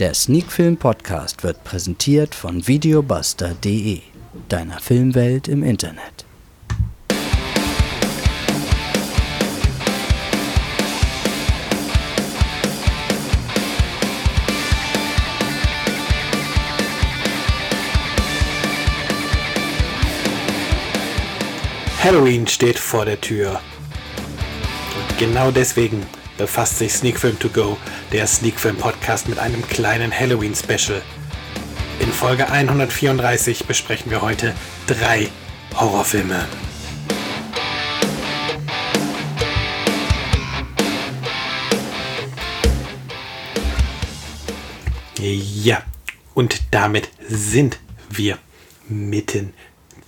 Der Sneakfilm Podcast wird präsentiert von videobuster.de, deiner Filmwelt im Internet. Halloween steht vor der Tür. Und genau deswegen befasst sich Sneakfilm to go, der Sneakfilm Podcast, mit einem kleinen Halloween Special. In Folge 134 besprechen wir heute drei Horrorfilme. Ja, und damit sind wir mitten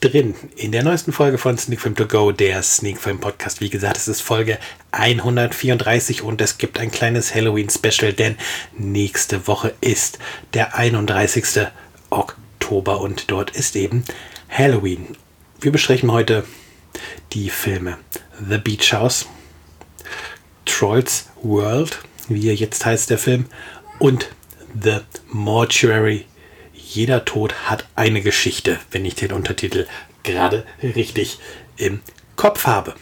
drin in der neuesten Folge von Sneak Film To Go, der Sneak Film Podcast. Wie gesagt, es ist Folge 134 und es gibt ein kleines Halloween Special, denn nächste Woche ist der 31. Oktober und dort ist eben Halloween. Wir besprechen heute die Filme The Beach House, Trolls World, wie er jetzt heißt der Film, und The Mortuary jeder Tod hat eine Geschichte, wenn ich den Untertitel gerade richtig im Kopf habe.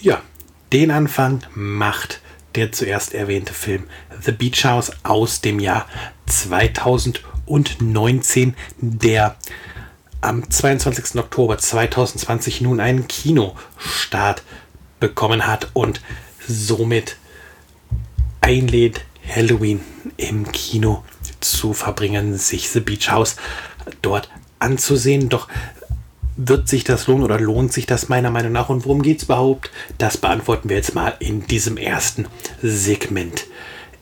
Ja, den Anfang macht der zuerst erwähnte Film The Beach House aus dem Jahr 2019, der am 22. Oktober 2020 nun einen Kinostart bekommen hat und somit einlädt, Halloween im Kino zu verbringen, sich The Beach House dort anzusehen. Doch wird sich das lohnen oder lohnt sich das meiner Meinung nach? Und worum geht es überhaupt? Das beantworten wir jetzt mal in diesem ersten Segment.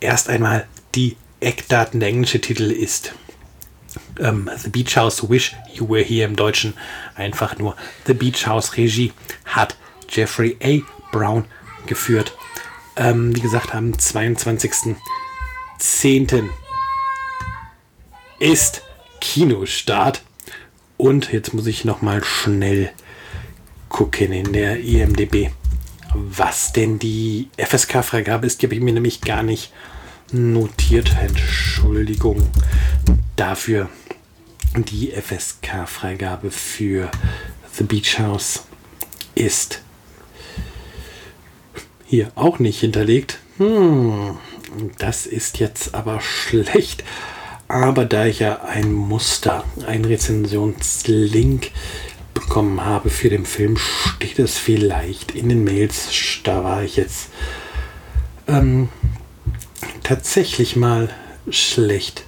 Erst einmal die Eckdaten. Der englische Titel ist ähm, The Beach House Wish You Were Here im Deutschen. Einfach nur The Beach House Regie hat Jeffrey A. Brown geführt. Ähm, wie gesagt, am 22.10 ist Kinostart. Und jetzt muss ich noch mal schnell gucken in der IMDB, was denn die FSK-Freigabe ist. Die habe ich mir nämlich gar nicht notiert. Entschuldigung dafür. Die FSK-Freigabe für The Beach House ist hier auch nicht hinterlegt. Hm, das ist jetzt aber schlecht. Aber da ich ja ein Muster, ein Rezensionslink bekommen habe für den Film, steht es vielleicht in den Mails. Da war ich jetzt ähm, tatsächlich mal schlecht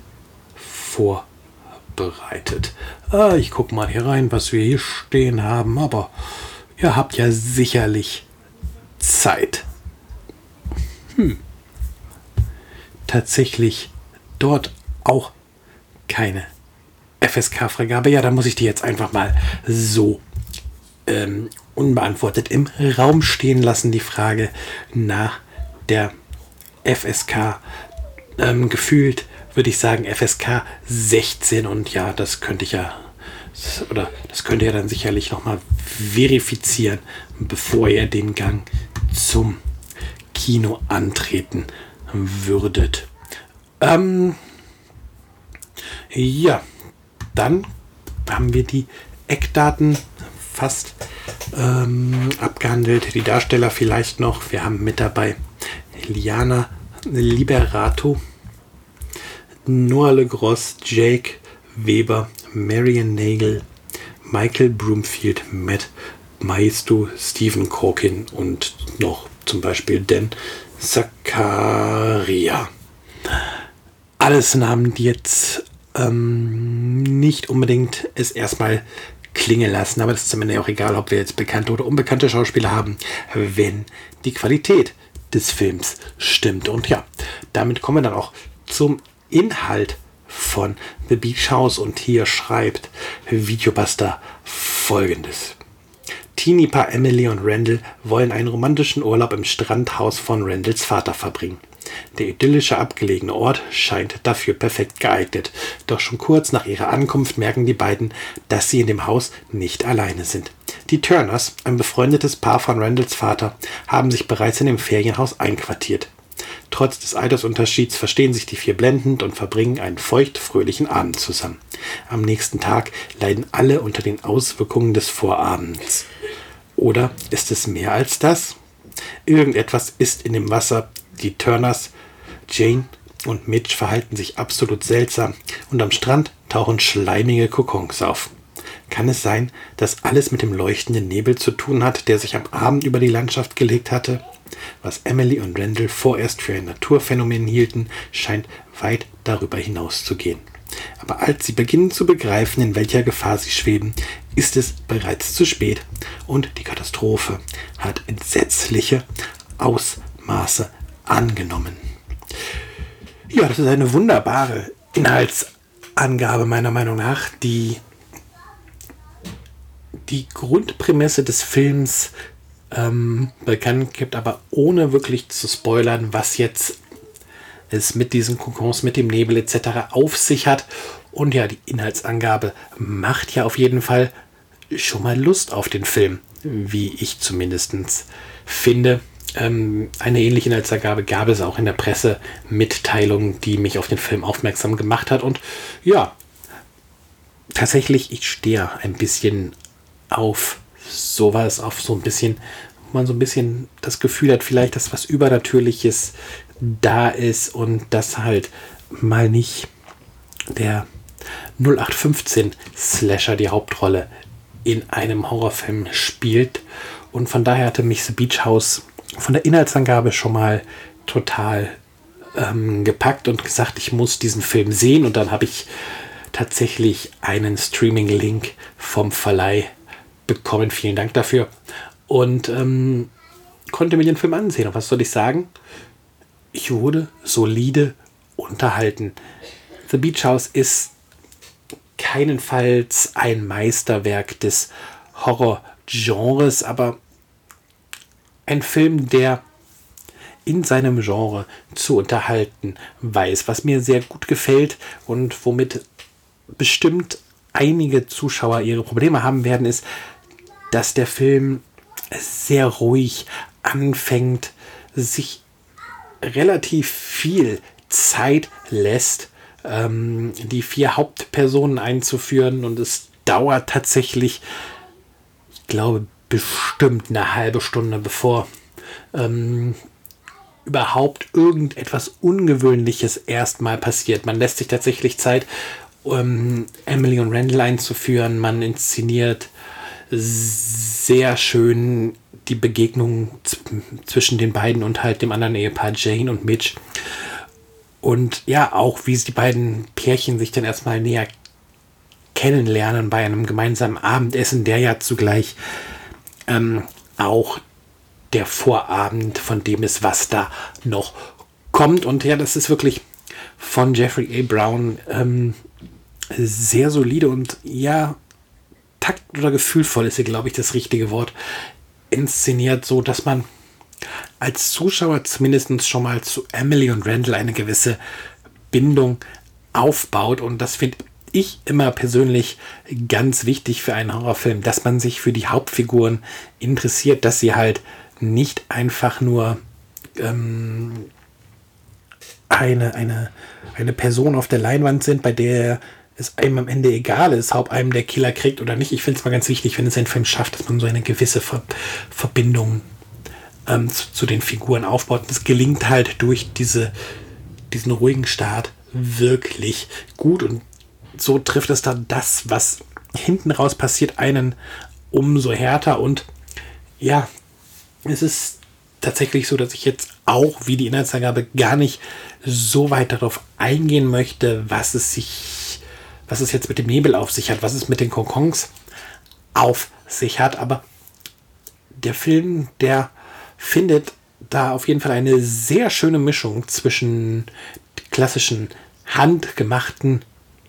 vorbereitet. Ah, ich gucke mal hier rein, was wir hier stehen haben, aber ihr habt ja sicherlich Zeit. Hm. Tatsächlich dort auch keine FSK-Freigabe. Ja, dann muss ich die jetzt einfach mal so ähm, unbeantwortet im Raum stehen lassen. Die Frage nach der FSK ähm, gefühlt würde ich sagen FSK 16 und ja, das könnte ich ja oder das könnt ihr dann sicherlich noch mal verifizieren, bevor ihr den Gang zum Kino antreten würdet. Ähm, ja, dann haben wir die Eckdaten fast ähm, abgehandelt. Die Darsteller vielleicht noch. Wir haben mit dabei Liana Liberato, Noah LeGross, Jake Weber, Marion Nagel, Michael Broomfield, Matt Maestro, Stephen Corkin und noch zum Beispiel Dan Zakaria. Alles Namen, die jetzt ähm, nicht unbedingt es erstmal klingen lassen. Aber das ist am Ende auch egal, ob wir jetzt bekannte oder unbekannte Schauspieler haben, wenn die Qualität des Films stimmt. Und ja, damit kommen wir dann auch zum Inhalt von The Beach House und hier schreibt Videobuster folgendes. Teenie-Paar Emily und Randall wollen einen romantischen Urlaub im Strandhaus von Randalls Vater verbringen. Der idyllische abgelegene Ort scheint dafür perfekt geeignet. Doch schon kurz nach ihrer Ankunft merken die beiden, dass sie in dem Haus nicht alleine sind. Die Turners, ein befreundetes Paar von Randalls Vater, haben sich bereits in dem Ferienhaus einquartiert. Trotz des Altersunterschieds verstehen sich die vier blendend und verbringen einen feucht-fröhlichen Abend zusammen. Am nächsten Tag leiden alle unter den Auswirkungen des Vorabends. Oder ist es mehr als das? Irgendetwas ist in dem Wasser. Die Turners, Jane und Mitch verhalten sich absolut seltsam und am Strand tauchen schleimige Kokons auf. Kann es sein, dass alles mit dem leuchtenden Nebel zu tun hat, der sich am Abend über die Landschaft gelegt hatte? Was Emily und Randall vorerst für ein Naturphänomen hielten, scheint weit darüber hinaus zu gehen. Aber als sie beginnen zu begreifen, in welcher Gefahr sie schweben, ist es bereits zu spät und die Katastrophe hat entsetzliche Ausmaße angenommen. Ja, das ist eine wunderbare Inhaltsangabe meiner Meinung nach, die die Grundprämisse des Films ähm, bekannt gibt, aber ohne wirklich zu spoilern, was jetzt es mit diesen Kokons, mit dem Nebel etc. auf sich hat. Und ja, die Inhaltsangabe macht ja auf jeden Fall schon mal Lust auf den Film, wie ich zumindest finde. Ähm, eine ähnliche Inhaltsangabe gab es auch in der Pressemitteilung, die mich auf den Film aufmerksam gemacht hat. Und ja, tatsächlich, ich stehe ein bisschen auf sowas, auf so ein bisschen, wo man so ein bisschen das Gefühl hat, vielleicht, dass was Übernatürliches da ist und dass halt mal nicht der 0815 Slasher die Hauptrolle in einem Horrorfilm spielt. Und von daher hatte mich The Beach House von der Inhaltsangabe schon mal total ähm, gepackt und gesagt, ich muss diesen Film sehen. Und dann habe ich tatsächlich einen Streaming-Link vom Verleih bekommen. Vielen Dank dafür. Und ähm, konnte mir den Film ansehen. Und was soll ich sagen? Ich wurde solide unterhalten. The Beach House ist keinenfalls ein Meisterwerk des Horror-Genres, aber ein Film, der in seinem Genre zu unterhalten weiß, was mir sehr gut gefällt und womit bestimmt einige Zuschauer ihre Probleme haben werden, ist, dass der Film sehr ruhig anfängt, sich relativ viel Zeit lässt, ähm, die vier Hauptpersonen einzuführen und es dauert tatsächlich, ich glaube, bestimmt eine halbe Stunde, bevor ähm, überhaupt irgendetwas Ungewöhnliches erstmal passiert. Man lässt sich tatsächlich Zeit, um Emily und Randall einzuführen. Man inszeniert sehr schön die Begegnung zwischen den beiden und halt dem anderen Ehepaar Jane und Mitch. Und ja, auch wie die beiden Pärchen sich dann erstmal näher kennenlernen bei einem gemeinsamen Abendessen, der ja zugleich ähm, auch der Vorabend von dem ist, was da noch kommt. Und ja, das ist wirklich von Jeffrey A. Brown ähm, sehr solide und ja, takt oder gefühlvoll ist hier, glaube ich, das richtige Wort, inszeniert, so dass man als Zuschauer zumindest schon mal zu Emily und Randall eine gewisse Bindung aufbaut. Und das finde ich immer persönlich ganz wichtig für einen Horrorfilm, dass man sich für die Hauptfiguren interessiert, dass sie halt nicht einfach nur ähm, eine, eine, eine Person auf der Leinwand sind, bei der es einem am Ende egal ist, ob einem der Killer kriegt oder nicht. Ich finde es mal ganz wichtig, wenn es ein Film schafft, dass man so eine gewisse Ver Verbindung ähm, zu, zu, den Figuren aufbaut. Das gelingt halt durch diese, diesen ruhigen Start wirklich gut. Und so trifft es dann das, was hinten raus passiert, einen umso härter. Und ja, es ist tatsächlich so, dass ich jetzt auch, wie die Inhaltsangabe, gar nicht so weit darauf eingehen möchte, was es sich was es jetzt mit dem Nebel auf sich hat, was es mit den Konkons auf sich hat. Aber der Film, der findet da auf jeden Fall eine sehr schöne Mischung zwischen klassischen handgemachten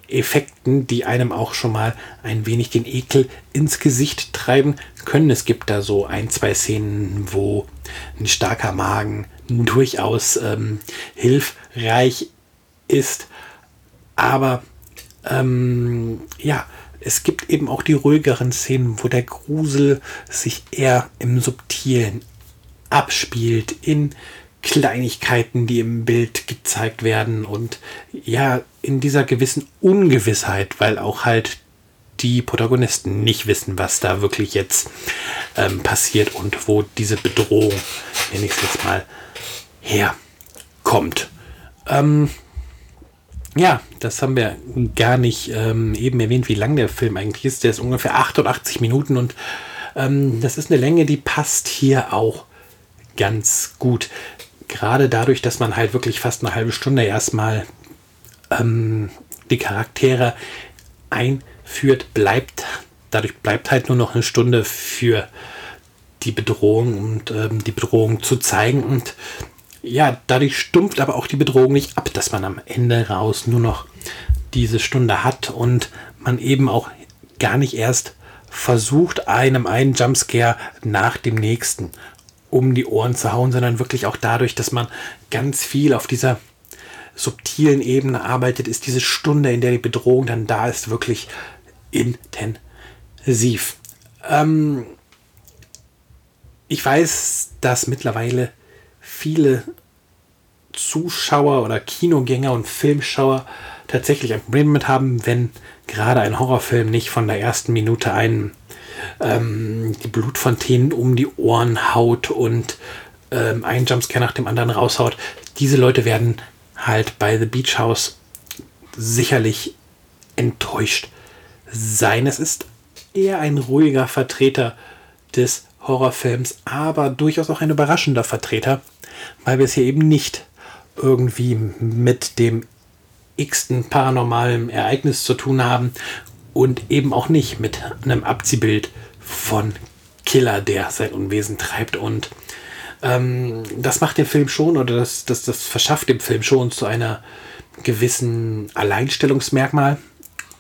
Effekten, die einem auch schon mal ein wenig den Ekel ins Gesicht treiben können. Es gibt da so ein, zwei Szenen, wo ein starker Magen durchaus ähm, hilfreich ist. Aber ähm, ja, es gibt eben auch die ruhigeren Szenen, wo der Grusel sich eher im Subtilen abspielt, in Kleinigkeiten, die im Bild gezeigt werden und ja, in dieser gewissen Ungewissheit, weil auch halt die Protagonisten nicht wissen, was da wirklich jetzt ähm, passiert und wo diese Bedrohung, nenne ich es jetzt mal, herkommt. Ähm, ja, das haben wir gar nicht ähm, eben erwähnt, wie lang der Film eigentlich ist. Der ist ungefähr 88 Minuten und ähm, das ist eine Länge, die passt hier auch ganz gut. Gerade dadurch, dass man halt wirklich fast eine halbe Stunde erstmal ähm, die Charaktere einführt, bleibt dadurch bleibt halt nur noch eine Stunde für die Bedrohung und ähm, die Bedrohung zu zeigen und ja, dadurch stumpft aber auch die Bedrohung nicht ab, dass man am Ende raus nur noch diese Stunde hat und man eben auch gar nicht erst versucht, einem einen Jumpscare nach dem nächsten um die Ohren zu hauen, sondern wirklich auch dadurch, dass man ganz viel auf dieser subtilen Ebene arbeitet, ist diese Stunde, in der die Bedrohung dann da ist, wirklich intensiv. Ähm ich weiß, dass mittlerweile viele Zuschauer oder Kinogänger und Filmschauer tatsächlich ein Problem damit haben, wenn gerade ein Horrorfilm nicht von der ersten Minute einen ähm, die Blutfontänen um die Ohren haut und ähm, einen Jumpscare nach dem anderen raushaut. Diese Leute werden halt bei The Beach House sicherlich enttäuscht sein. Es ist eher ein ruhiger Vertreter des Horrorfilms, aber durchaus auch ein überraschender Vertreter, weil wir es hier eben nicht irgendwie mit dem x-ten paranormalen Ereignis zu tun haben und eben auch nicht mit einem Abziehbild von Killer, der sein Unwesen treibt. Und ähm, das macht den Film schon oder das, das, das verschafft dem Film schon zu einer gewissen Alleinstellungsmerkmal.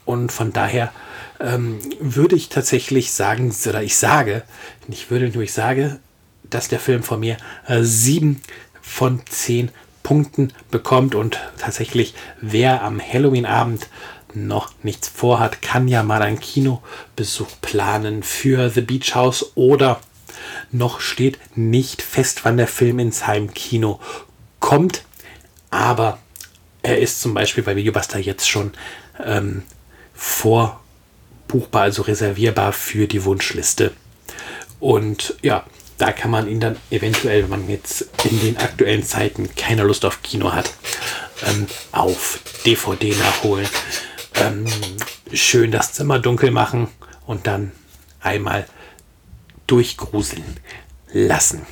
Und von daher ähm, würde ich tatsächlich sagen, oder ich sage, nicht würde nur ich sage, dass der Film von mir äh, sieben von zehn Punkten bekommt und tatsächlich, wer am Halloween-Abend noch nichts vorhat, kann ja mal einen Kinobesuch planen für The Beach House oder noch steht nicht fest, wann der Film ins Heimkino kommt, aber er ist zum Beispiel bei Videobuster jetzt schon ähm, vorbuchbar, also reservierbar für die Wunschliste. Und ja, da kann man ihn dann eventuell, wenn man jetzt in den aktuellen Zeiten keine Lust auf Kino hat, ähm, auf DVD nachholen. Ähm, schön das Zimmer dunkel machen und dann einmal durchgruseln lassen.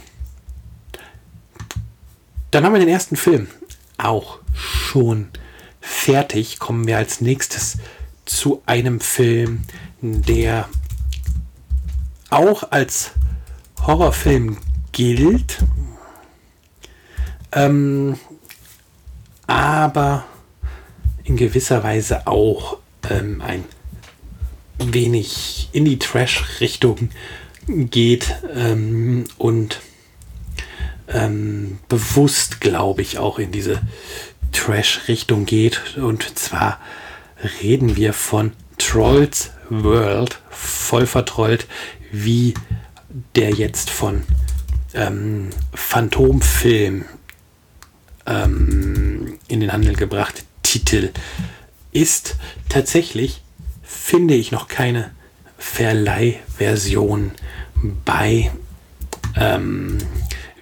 Dann haben wir den ersten Film auch schon fertig. Kommen wir als nächstes zu einem Film, der auch als Horrorfilm gilt, ähm, aber in gewisser Weise auch ähm, ein wenig in die Trash-Richtung geht ähm, und ähm, bewusst, glaube ich, auch in diese Trash-Richtung geht. Und zwar reden wir von Trolls World, voll vertrollt, wie der jetzt von ähm, Phantomfilm ähm, in den Handel gebrachte Titel ist tatsächlich, finde ich, noch keine Verleihversion bei ähm,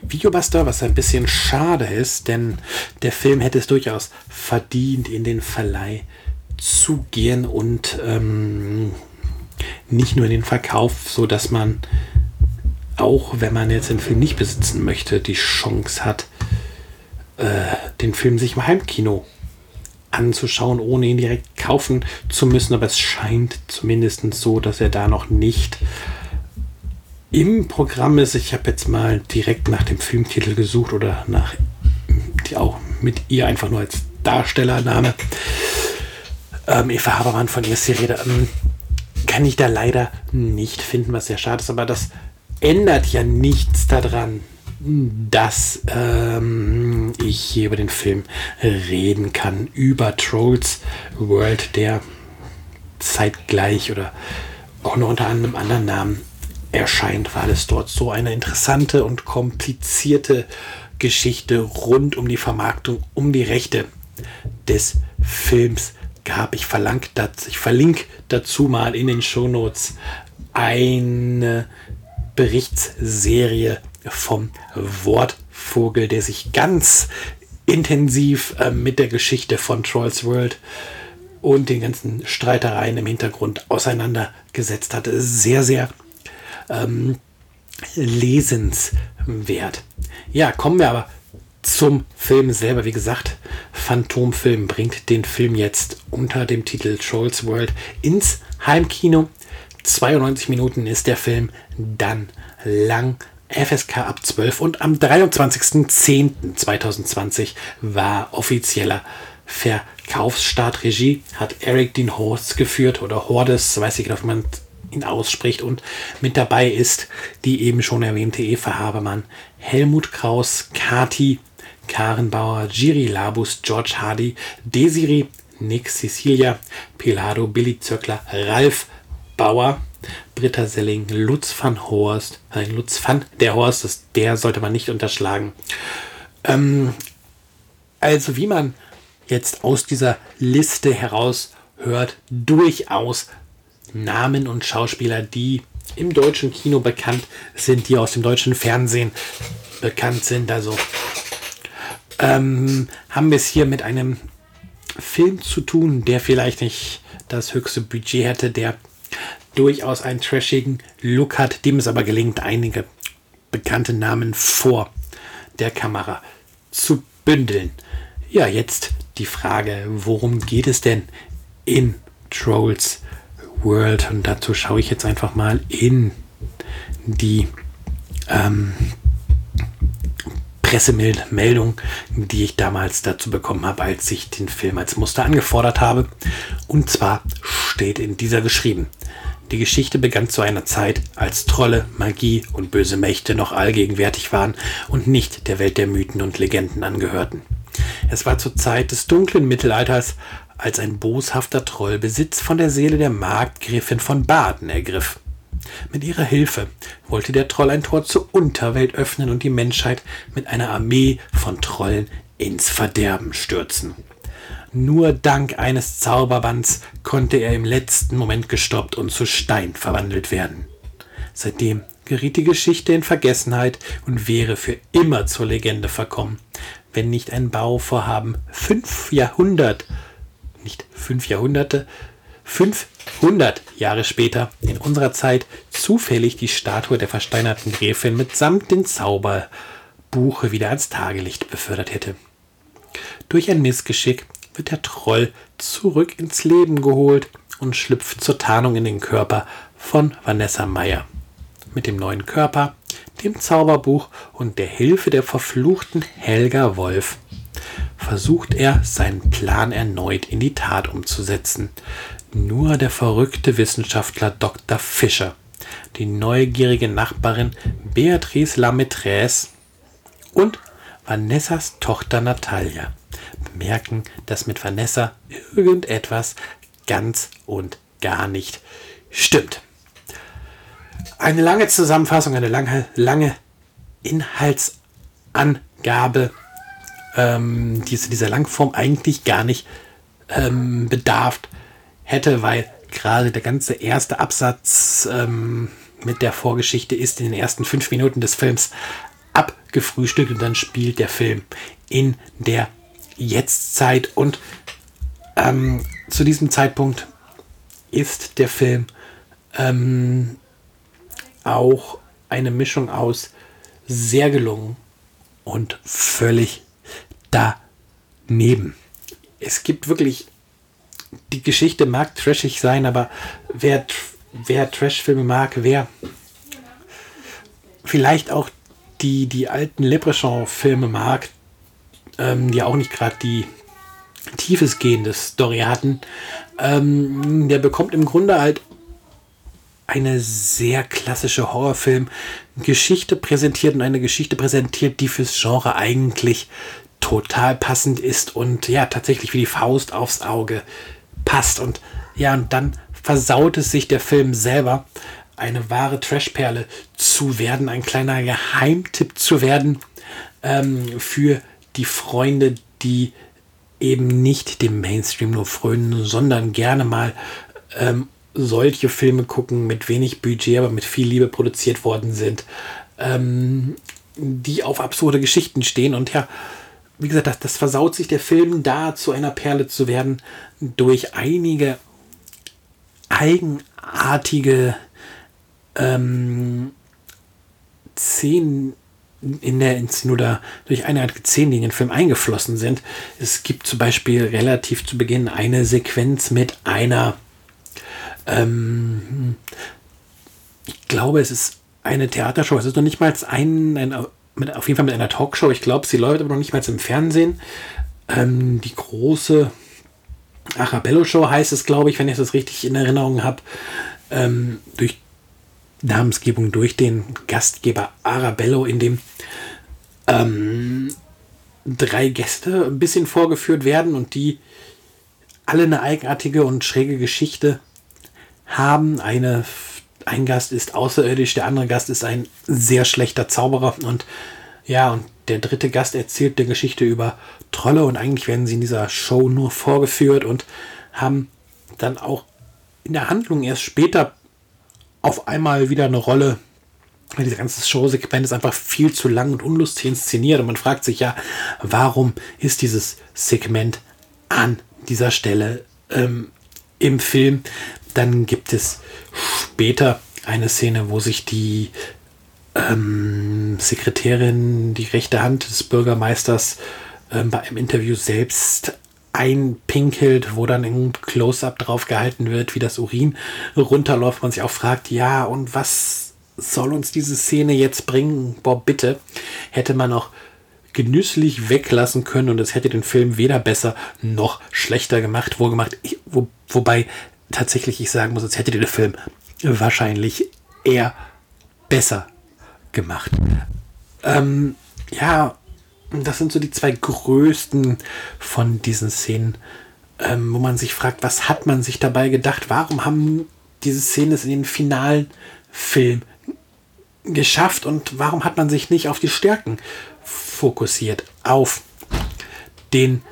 Videobuster, was ein bisschen schade ist, denn der Film hätte es durchaus verdient, in den Verleih zu gehen und ähm, nicht nur in den Verkauf, so dass man auch wenn man jetzt den Film nicht besitzen möchte, die Chance hat, äh, den Film sich im Heimkino anzuschauen, ohne ihn direkt kaufen zu müssen. Aber es scheint zumindest so, dass er da noch nicht im Programm ist. Ich habe jetzt mal direkt nach dem Filmtitel gesucht oder nach die auch mit ihr einfach nur als Darstellername. Ähm, Eva Habermann von ihr Serie. Ähm, kann ich da leider nicht finden, was sehr schade ist, aber das ändert ja nichts daran, dass ähm, ich hier über den Film reden kann, über Trolls World, der zeitgleich oder auch nur unter einem anderen Namen erscheint, weil es dort so eine interessante und komplizierte Geschichte rund um die Vermarktung, um die Rechte des Films gab. Ich, das, ich verlinke dazu mal in den Shownotes eine Berichtsserie vom Wortvogel, der sich ganz intensiv äh, mit der Geschichte von Trolls World und den ganzen Streitereien im Hintergrund auseinandergesetzt hat. Sehr, sehr ähm, lesenswert. Ja, kommen wir aber zum Film selber. Wie gesagt, Phantomfilm bringt den Film jetzt unter dem Titel Trolls World ins Heimkino. 92 Minuten ist der Film dann lang. FSK ab 12 und am 23.10.2020 war offizieller Verkaufsstart. Regie hat Eric Dean Horst geführt oder Hordes, weiß ich nicht, wie man ihn ausspricht. Und mit dabei ist die eben schon erwähnte Eva Habermann, Helmut Kraus, Kati, Karen Bauer, Giri Labus, George Hardy, Desiree, Nick Cecilia, Pilado, Billy Zöckler, Ralf Bauer, Britta Selling, Lutz van Horst, nein, Lutz van der Horst, das, der sollte man nicht unterschlagen. Ähm, also wie man jetzt aus dieser Liste heraus hört, durchaus Namen und Schauspieler, die im deutschen Kino bekannt sind, die aus dem deutschen Fernsehen bekannt sind. Also ähm, haben wir es hier mit einem Film zu tun, der vielleicht nicht das höchste Budget hätte, der durchaus einen trashigen Look hat, dem es aber gelingt, einige bekannte Namen vor der Kamera zu bündeln. Ja, jetzt die Frage, worum geht es denn in Trolls World? Und dazu schaue ich jetzt einfach mal in die ähm, Pressemeldung, die ich damals dazu bekommen habe, als ich den Film als Muster angefordert habe. Und zwar steht in dieser geschrieben. Die Geschichte begann zu einer Zeit, als Trolle, Magie und böse Mächte noch allgegenwärtig waren und nicht der Welt der Mythen und Legenden angehörten. Es war zur Zeit des dunklen Mittelalters, als ein boshafter Troll Besitz von der Seele der Markgräfin von Baden ergriff. Mit ihrer Hilfe wollte der Troll ein Tor zur Unterwelt öffnen und die Menschheit mit einer Armee von Trollen ins Verderben stürzen. Nur dank eines Zauberbands konnte er im letzten Moment gestoppt und zu Stein verwandelt werden. Seitdem geriet die Geschichte in Vergessenheit und wäre für immer zur Legende verkommen, wenn nicht ein Bauvorhaben fünf Jahrhundert, nicht fünf Jahrhunderte, 500 Jahre später, in unserer Zeit, zufällig die Statue der versteinerten Gräfin mitsamt dem Zauberbuche wieder ans Tagelicht befördert hätte. Durch ein Missgeschick wird der Troll zurück ins Leben geholt und schlüpft zur Tarnung in den Körper von Vanessa Meyer. Mit dem neuen Körper, dem Zauberbuch und der Hilfe der verfluchten Helga Wolf versucht er, seinen Plan erneut in die Tat umzusetzen. Nur der verrückte Wissenschaftler Dr. Fischer, die neugierige Nachbarin Beatrice Lametresse und Vanessas Tochter Natalia bemerken, dass mit Vanessa irgendetwas ganz und gar nicht stimmt. Eine lange Zusammenfassung, eine lange, lange Inhaltsangabe, ähm, die in dieser Langform eigentlich gar nicht ähm, bedarf hätte, weil gerade der ganze erste Absatz ähm, mit der Vorgeschichte ist in den ersten fünf Minuten des Films abgefrühstückt und dann spielt der Film in der Jetztzeit und ähm, zu diesem Zeitpunkt ist der Film ähm, auch eine Mischung aus sehr gelungen und völlig daneben. Es gibt wirklich die Geschichte mag trashig sein, aber wer, wer Trash-Filme mag, wer vielleicht auch die, die alten Leprechaun-Filme mag, ähm, die auch nicht gerade die tiefesgehende Story hatten, ähm, der bekommt im Grunde halt eine sehr klassische Horrorfilm-Geschichte präsentiert und eine Geschichte präsentiert, die fürs Genre eigentlich total passend ist und ja, tatsächlich wie die Faust aufs Auge passt. Und ja, und dann versaut es sich der Film selber, eine wahre Trashperle zu werden, ein kleiner Geheimtipp zu werden, ähm, für die Freunde, die eben nicht dem Mainstream nur frönen, sondern gerne mal ähm, solche Filme gucken mit wenig Budget, aber mit viel Liebe produziert worden sind, ähm, die auf absurde Geschichten stehen. Und ja, wie gesagt, das, das versaut sich der Film da zu einer Perle zu werden durch einige eigenartige ähm, Szenen in der Inszenierung oder durch eine Art Szenen, die in den Film eingeflossen sind. Es gibt zum Beispiel relativ zu Beginn eine Sequenz mit einer, ähm, ich glaube, es ist eine Theatershow, es ist noch nicht mal ein, ein mit, auf jeden Fall mit einer Talkshow, ich glaube, sie läuft aber noch nicht mal im Fernsehen. Ähm, die große Arabello-Show heißt es, glaube ich, wenn ich das richtig in Erinnerung habe. Ähm, durch Namensgebung durch den Gastgeber Arabello, in dem ähm, drei Gäste ein bisschen vorgeführt werden und die alle eine eigenartige und schräge Geschichte haben. Eine, ein Gast ist außerirdisch, der andere Gast ist ein sehr schlechter Zauberer und ja, und der dritte Gast erzählt eine Geschichte über Trolle und eigentlich werden sie in dieser Show nur vorgeführt und haben dann auch in der Handlung erst später auf einmal wieder eine Rolle. Diese ganze Showsegment ist einfach viel zu lang und unlustig inszeniert und man fragt sich ja, warum ist dieses Segment an dieser Stelle ähm, im Film? Dann gibt es später eine Szene, wo sich die ähm, Sekretärin, die rechte Hand des Bürgermeisters, ähm, bei einem Interview selbst einpinkelt, wo dann ein Close-up drauf gehalten wird, wie das Urin runterläuft. Man sich auch fragt, ja, und was soll uns diese Szene jetzt bringen? Boah, bitte. Hätte man auch genüsslich weglassen können und es hätte den Film weder besser noch schlechter gemacht, wohlgemacht. Ich, wo, wobei tatsächlich ich sagen muss, es hätte den Film wahrscheinlich eher besser gemacht. Ähm, ja, das sind so die zwei größten von diesen Szenen, ähm, wo man sich fragt, was hat man sich dabei gedacht? Warum haben diese Szenen es in den finalen Film geschafft und warum hat man sich nicht auf die Stärken fokussiert? Auf den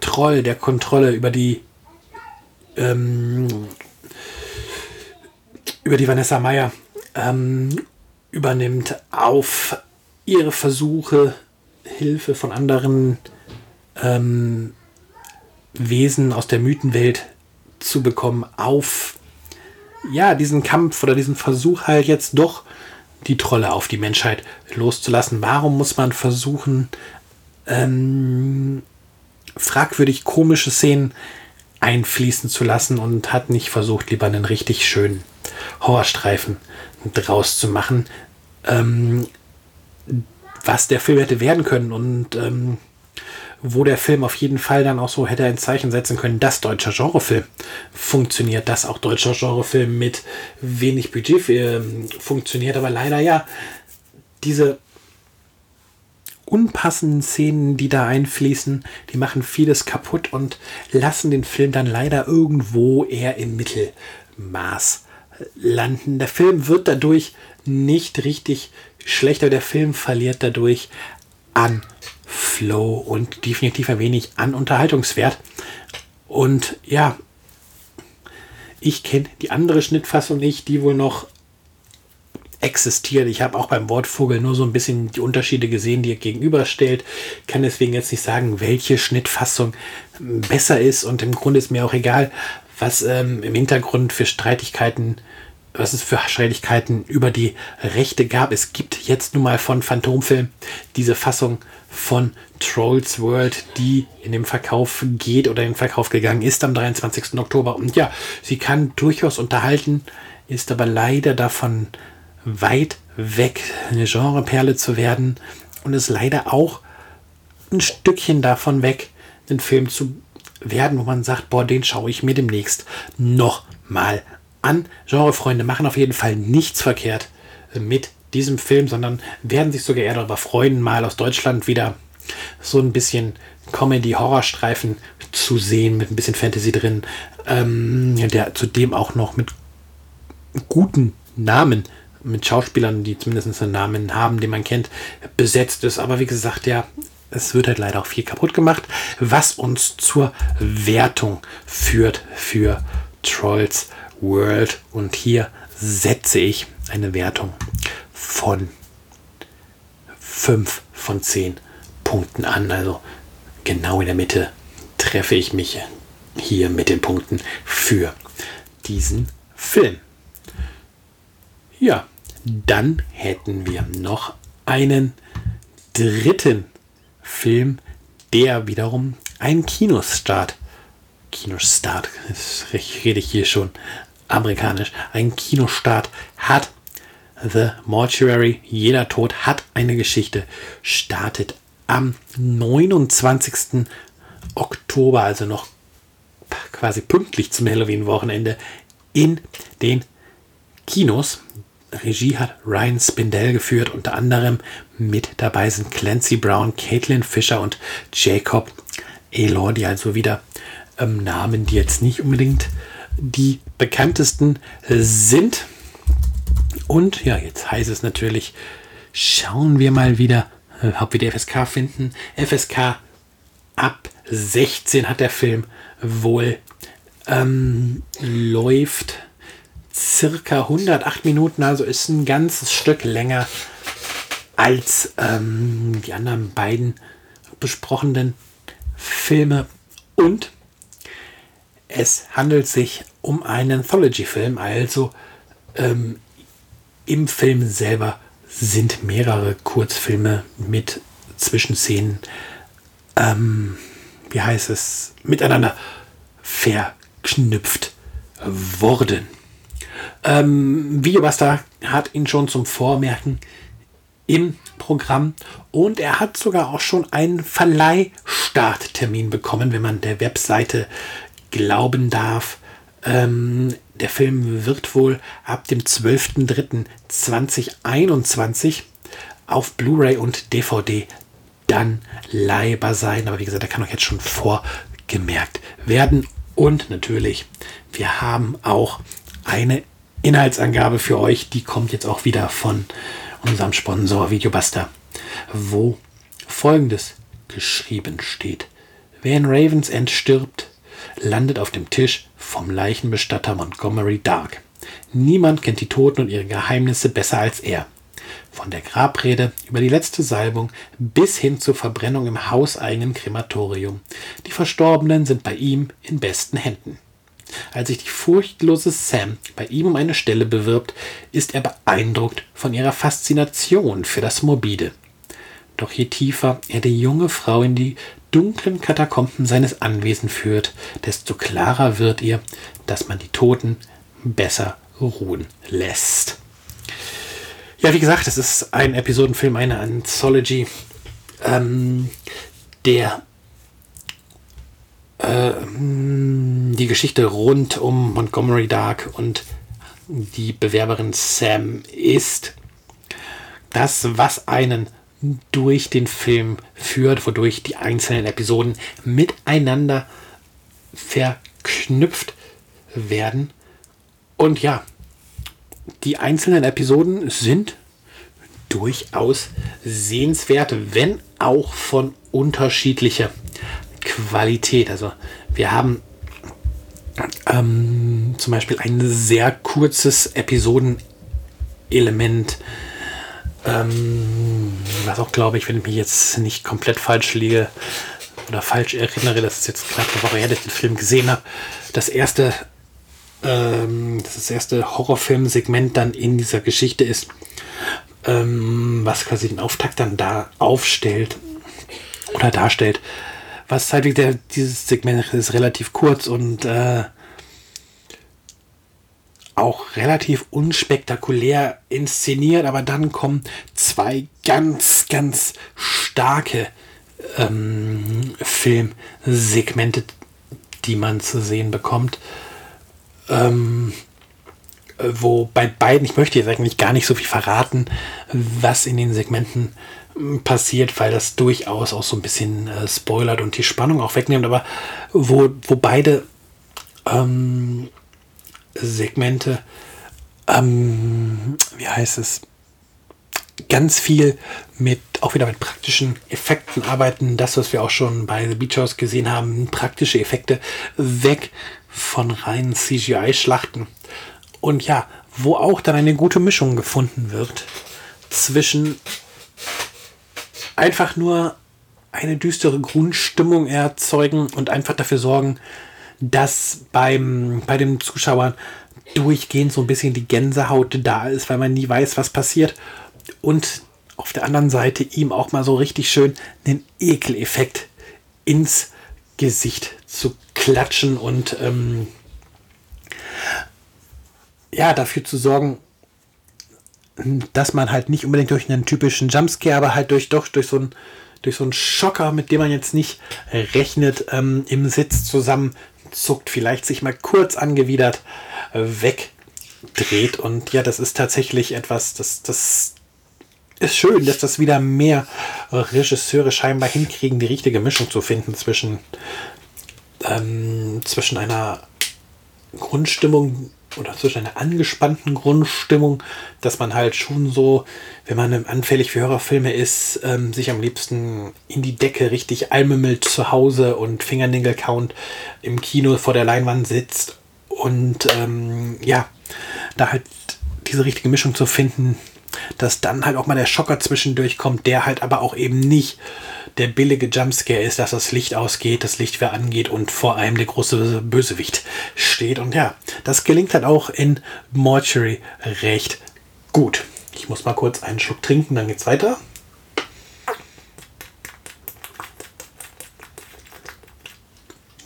Troll der Kontrolle über die ähm, über die Vanessa Meyer ähm, übernimmt, auf ihre Versuche Hilfe von anderen ähm, Wesen aus der Mythenwelt zu bekommen, auf ja, diesen Kampf oder diesen Versuch halt jetzt doch die Trolle auf die Menschheit loszulassen. Warum muss man versuchen, ähm, fragwürdig komische Szenen einfließen zu lassen und hat nicht versucht, lieber einen richtig schönen Horrorstreifen draus zu machen, ähm, was der Film hätte werden können und ähm, wo der Film auf jeden Fall dann auch so hätte ein Zeichen setzen können, dass deutscher Genrefilm funktioniert, dass auch deutscher Genrefilm mit wenig Budget äh, funktioniert, aber leider ja, diese unpassenden Szenen, die da einfließen, die machen vieles kaputt und lassen den Film dann leider irgendwo eher im Mittelmaß landen. Der Film wird dadurch nicht richtig schlechter. Der Film verliert dadurch an Flow und definitiv ein wenig an Unterhaltungswert. Und ja, ich kenne die andere Schnittfassung nicht, die wohl noch existiert. Ich habe auch beim Wortvogel nur so ein bisschen die Unterschiede gesehen, die er gegenüberstellt. Kann deswegen jetzt nicht sagen, welche Schnittfassung besser ist. Und im Grunde ist mir auch egal, was ähm, im Hintergrund für Streitigkeiten was es für Schrägigkeiten über die Rechte gab. Es gibt jetzt nun mal von Phantomfilm diese Fassung von Trolls World, die in den Verkauf geht oder in den Verkauf gegangen ist am 23. Oktober. Und ja, sie kann durchaus unterhalten, ist aber leider davon weit weg, eine Genreperle zu werden und ist leider auch ein Stückchen davon weg, den Film zu werden, wo man sagt, boah, den schaue ich mir demnächst noch mal an. Genrefreunde machen auf jeden Fall nichts verkehrt mit diesem Film, sondern werden sich sogar eher darüber freuen, mal aus Deutschland wieder so ein bisschen Comedy-Horrorstreifen zu sehen, mit ein bisschen Fantasy drin, ähm, der zudem auch noch mit guten Namen mit Schauspielern, die zumindest einen Namen haben, den man kennt, besetzt ist. Aber wie gesagt, ja, es wird halt leider auch viel kaputt gemacht, was uns zur Wertung führt für Trolls World. Und hier setze ich eine Wertung von 5 von 10 Punkten an. Also genau in der Mitte treffe ich mich hier mit den Punkten für diesen Film. Ja, dann hätten wir noch einen dritten Film, der wiederum ein Kinostart, Kinostart, ich rede hier schon amerikanisch, ein Kinostart hat. The Mortuary, jeder Tod hat eine Geschichte, startet am 29. Oktober, also noch quasi pünktlich zum Halloween-Wochenende, in den Kinos. Regie hat Ryan Spindell geführt, unter anderem mit dabei sind Clancy Brown, Caitlin Fisher und Jacob Elordi, also wieder ähm, Namen, die jetzt nicht unbedingt die bekanntesten sind. Und ja, jetzt heißt es natürlich, schauen wir mal wieder, äh, ob wir die FSK finden. FSK ab 16 hat der Film wohl ähm, läuft circa 108 Minuten, also ist ein ganzes Stück länger als ähm, die anderen beiden besprochenen Filme. Und es handelt sich um einen Anthology-Film, also ähm, im Film selber sind mehrere Kurzfilme mit Zwischenszenen, ähm, wie heißt es, miteinander verknüpft worden. Ähm, Videobuster hat ihn schon zum Vormerken im Programm und er hat sogar auch schon einen Verleihstarttermin bekommen, wenn man der Webseite glauben darf. Ähm, der Film wird wohl ab dem 12.03.2021 auf Blu-ray und DVD dann leihbar sein. Aber wie gesagt, der kann auch jetzt schon vorgemerkt werden. Und natürlich, wir haben auch eine Inhaltsangabe für euch. Die kommt jetzt auch wieder von unserem Sponsor Videobuster, wo folgendes geschrieben steht. Wer in Ravens End stirbt, landet auf dem Tisch vom Leichenbestatter Montgomery Dark. Niemand kennt die Toten und ihre Geheimnisse besser als er. Von der Grabrede über die letzte Salbung bis hin zur Verbrennung im hauseigenen Krematorium. Die Verstorbenen sind bei ihm in besten Händen. Als sich die furchtlose Sam bei ihm um eine Stelle bewirbt, ist er beeindruckt von ihrer Faszination für das Morbide. Doch je tiefer er die junge Frau in die dunklen Katakomben seines Anwesens führt, desto klarer wird ihr, dass man die Toten besser ruhen lässt. Ja, wie gesagt, es ist ein Episodenfilm, eine Anthology, ähm, der äh, die Geschichte rund um Montgomery Dark und die Bewerberin Sam ist das, was einen durch den Film führt, wodurch die einzelnen Episoden miteinander verknüpft werden. Und ja, die einzelnen Episoden sind durchaus sehenswert, wenn auch von unterschiedlicher Qualität. Also wir haben ähm, zum Beispiel ein sehr kurzes Episodenelement, ähm, was auch glaube ich, wenn ich mich jetzt nicht komplett falsch liege oder falsch erinnere, das ist jetzt knapp eine Woche her, dass ich den Film gesehen habe. Das erste ähm, das erste Horrorfilm-Segment dann in dieser Geschichte ist, ähm, was quasi den Auftakt dann da aufstellt oder darstellt. Was halt der, dieses Segment ist relativ kurz und äh, auch relativ unspektakulär inszeniert, aber dann kommen zwei ganz, ganz starke ähm, Filmsegmente, die man zu sehen bekommt. Ähm, wo bei beiden, ich möchte jetzt eigentlich gar nicht so viel verraten, was in den Segmenten hm, passiert, weil das durchaus auch so ein bisschen äh, spoilert und die Spannung auch wegnimmt, aber wo, wo beide ähm, Segmente ähm, wie heißt es, ganz viel mit, auch wieder mit praktischen Effekten arbeiten. Das, was wir auch schon bei The Beach House gesehen haben, praktische Effekte weg von reinen CGI-Schlachten. Und ja, wo auch dann eine gute Mischung gefunden wird zwischen einfach nur eine düstere Grundstimmung erzeugen und einfach dafür sorgen, dass beim, bei den Zuschauern durchgehend so ein bisschen die Gänsehaut da ist, weil man nie weiß, was passiert. Und auf der anderen Seite ihm auch mal so richtig schön einen Ekeleffekt ins Gesicht zu klatschen und ähm, ja, dafür zu sorgen, dass man halt nicht unbedingt durch einen typischen Jumpscare, aber halt durch doch durch so einen durch so einen Schocker, mit dem man jetzt nicht rechnet, ähm, im Sitz zusammenzuckt, vielleicht sich mal kurz angewidert äh, wegdreht. Und ja, das ist tatsächlich etwas, das, das ist schön, dass das wieder mehr Regisseure scheinbar hinkriegen, die richtige Mischung zu finden zwischen, ähm, zwischen einer Grundstimmung oder zwischen einer angespannten Grundstimmung, dass man halt schon so, wenn man anfällig für Horrorfilme ist, ähm, sich am liebsten in die Decke richtig almümmelt zu Hause und Fingernägel-Count im Kino vor der Leinwand sitzt und ähm, ja, da halt diese richtige Mischung zu finden, dass dann halt auch mal der Schocker zwischendurch kommt, der halt aber auch eben nicht der billige Jumpscare ist, dass das Licht ausgeht, das Licht wieder angeht und vor einem der große Bösewicht steht. Und ja, das gelingt halt auch in Mortuary recht gut. Ich muss mal kurz einen Schluck trinken, dann geht's weiter.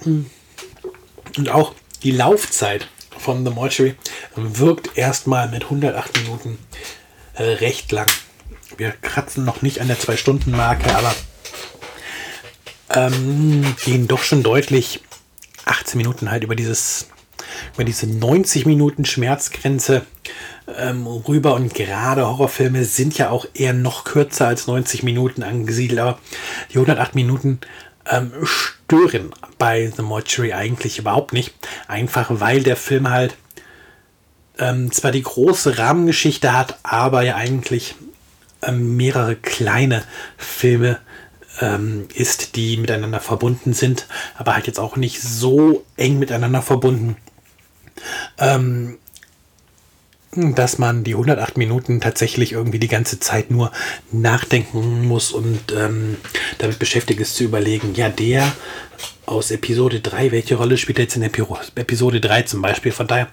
Und auch die Laufzeit von The Mortuary wirkt erstmal mit 108 Minuten äh, recht lang. Wir kratzen noch nicht an der 2-Stunden-Marke, aber ähm, gehen doch schon deutlich 18 Minuten halt über dieses über diese 90 Minuten Schmerzgrenze ähm, rüber. Und gerade Horrorfilme sind ja auch eher noch kürzer als 90 Minuten angesiedelt, aber die 108 Minuten ähm, stören bei The Mortuary eigentlich überhaupt nicht, einfach weil der Film halt ähm, zwar die große Rahmengeschichte hat, aber ja eigentlich ähm, mehrere kleine Filme ähm, ist, die miteinander verbunden sind, aber halt jetzt auch nicht so eng miteinander verbunden, ähm, dass man die 108 Minuten tatsächlich irgendwie die ganze Zeit nur nachdenken muss und ähm, damit beschäftigt ist zu überlegen, ja, der aus Episode 3, welche Rolle spielt er jetzt in Episode 3 zum Beispiel? Von daher,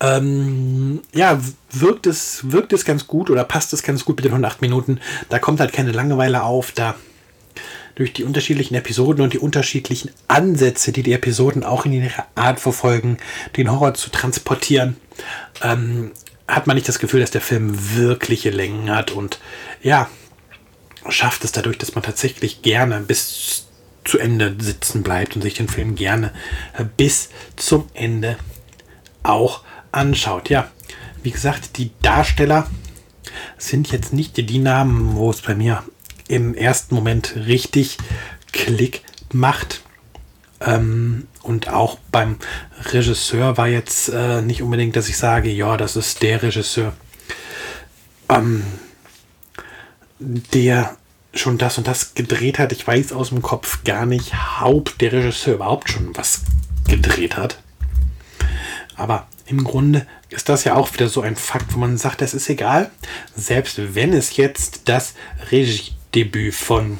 ähm, ja, wirkt es, wirkt es ganz gut oder passt es ganz gut mit den 108 Minuten. Da kommt halt keine Langeweile auf, da durch die unterschiedlichen Episoden und die unterschiedlichen Ansätze, die die Episoden auch in ihrer Art verfolgen, den Horror zu transportieren, ähm, hat man nicht das Gefühl, dass der Film wirkliche Längen hat und ja, schafft es dadurch, dass man tatsächlich gerne bis zu Ende sitzen bleibt und sich den Film gerne äh, bis zum Ende auch anschaut. Ja, wie gesagt, die Darsteller sind jetzt nicht die Namen, wo es bei mir im ersten Moment richtig Klick macht. Ähm, und auch beim Regisseur war jetzt äh, nicht unbedingt, dass ich sage, ja, das ist der Regisseur, ähm, der schon das und das gedreht hat. Ich weiß aus dem Kopf gar nicht, ob der Regisseur überhaupt schon was gedreht hat. Aber im Grunde ist das ja auch wieder so ein Fakt, wo man sagt, das ist egal. Selbst wenn es jetzt das Regie Debüt von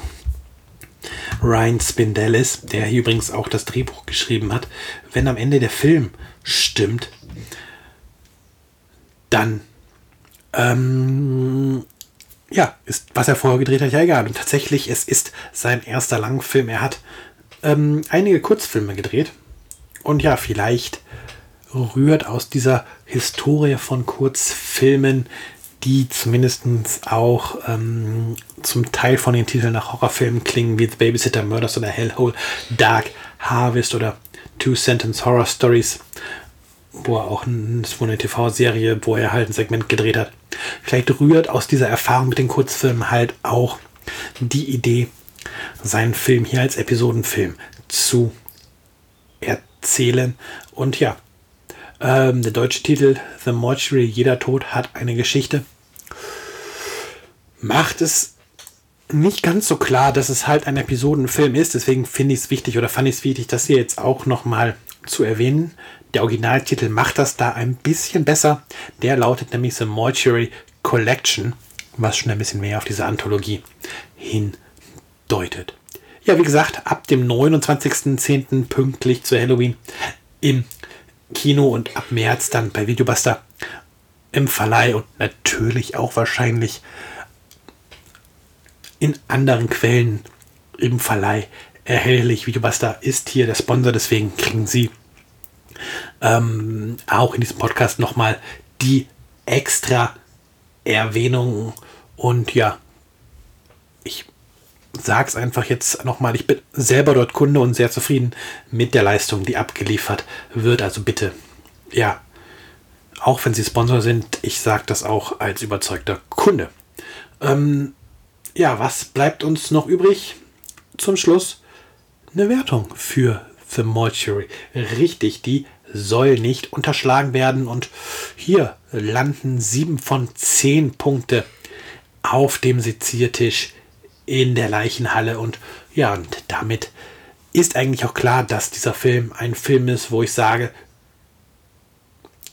Ryan Spindellis, der hier übrigens auch das Drehbuch geschrieben hat, wenn am Ende der Film stimmt, dann ähm, ja, ist, was er vorher gedreht hat, ja egal. Und tatsächlich, es ist sein erster Langfilm. Er hat ähm, einige Kurzfilme gedreht. Und ja, vielleicht rührt aus dieser Historie von Kurzfilmen die zumindest auch ähm, zum Teil von den Titeln nach Horrorfilmen klingen, wie The Babysitter Murders oder Hellhole, Dark Harvest oder Two Sentence Horror Stories, wo er auch eine, TV-Serie, wo er halt ein Segment gedreht hat. Vielleicht rührt aus dieser Erfahrung mit den Kurzfilmen halt auch die Idee, seinen Film hier als Episodenfilm zu erzählen. Und ja, Ähm, der deutsche Titel The Mortuary, jeder Tod hat eine Geschichte. Macht es nicht ganz so klar, dass es halt ein Episodenfilm ist. Deswegen finde ich es wichtig oder fand ich es wichtig, das hier jetzt auch nochmal zu erwähnen. Der Originaltitel macht das da ein bisschen besser. Der lautet nämlich The Mortuary Collection, was schon ein bisschen mehr auf diese Anthologie hindeutet. Ja, wie gesagt, ab dem 29.10. pünktlich zu Halloween im Kino und ab März dann bei Videobuster im Verleih und natürlich auch wahrscheinlich in anderen Quellen im Verleih erhältlich. Videobuster ist hier der Sponsor, deswegen kriegen Sie ähm, auch in diesem Podcast nochmal die extra Erwähnungen. Und ja, ich sage es einfach jetzt nochmal, ich bin selber dort Kunde und sehr zufrieden mit der Leistung, die abgeliefert wird. Also bitte, ja, auch wenn Sie Sponsor sind, ich sage das auch als überzeugter Kunde. Ähm, ja, was bleibt uns noch übrig? Zum Schluss eine Wertung für The Mortuary. Richtig, die soll nicht unterschlagen werden. Und hier landen sieben von zehn Punkte auf dem Seziertisch in der Leichenhalle. Und ja, und damit ist eigentlich auch klar, dass dieser Film ein Film ist, wo ich sage,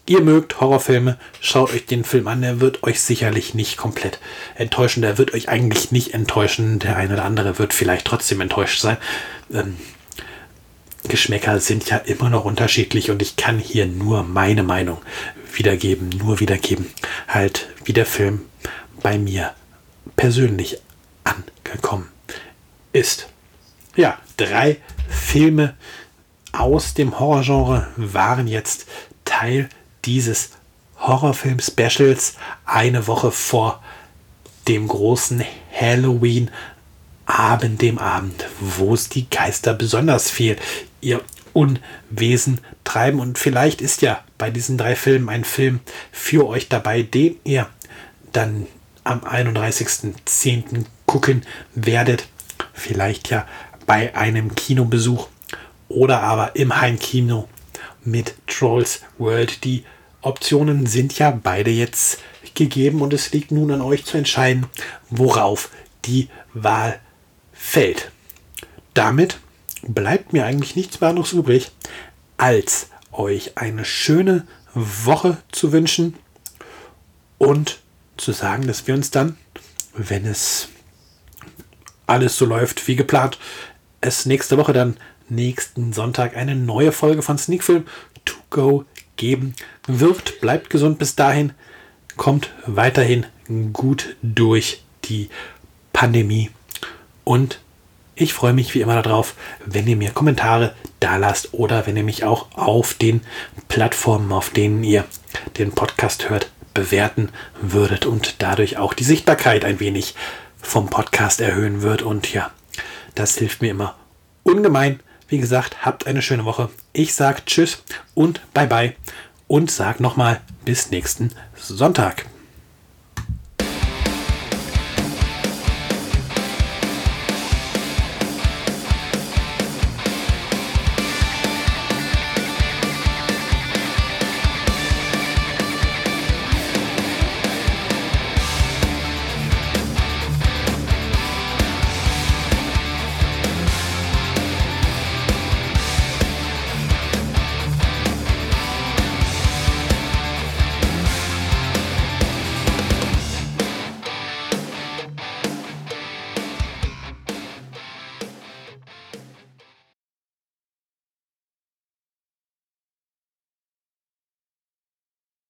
ihr mögt Horrorfilme, schaut euch den Film an, er wird euch sicherlich nicht komplett enttäuschen, der wird euch eigentlich nicht enttäuschen, der eine oder andere wird vielleicht trotzdem enttäuscht sein. Ähm, Geschmäcker sind ja immer noch unterschiedlich und ich kann hier nur meine Meinung wiedergeben, nur wiedergeben, halt wie der Film bei mir persönlich angekommen ist. Ja, drei Filme aus dem Horrorgenre waren jetzt Teil dieses Horrorfilm-Specials eine Woche vor dem großen Halloween Abend, dem Abend, wo es die Geister besonders viel ihr Unwesen treiben. Und vielleicht ist ja bei diesen drei Filmen ein Film für euch dabei, den ihr dann am 31.10. gucken werdet. Vielleicht ja bei einem Kinobesuch oder aber im Heimkino mit Trolls World. Die Optionen sind ja beide jetzt gegeben und es liegt nun an euch zu entscheiden, worauf die Wahl fällt. Damit bleibt mir eigentlich nichts weiteres übrig, als euch eine schöne Woche zu wünschen und zu sagen, dass wir uns dann, wenn es alles so läuft wie geplant, es nächste Woche dann nächsten Sonntag eine neue Folge von Sneak Film to go geben wird. Bleibt gesund. Bis dahin, kommt weiterhin gut durch die Pandemie. Und ich freue mich wie immer darauf, wenn ihr mir Kommentare da lasst oder wenn ihr mich auch auf den Plattformen, auf denen ihr den Podcast hört, bewerten würdet und dadurch auch die Sichtbarkeit ein wenig vom Podcast erhöhen wird. Und ja, das hilft mir immer ungemein. Wie gesagt, habt eine schöne Woche. Ich sage Tschüss und Bye bye und sage nochmal bis nächsten Sonntag.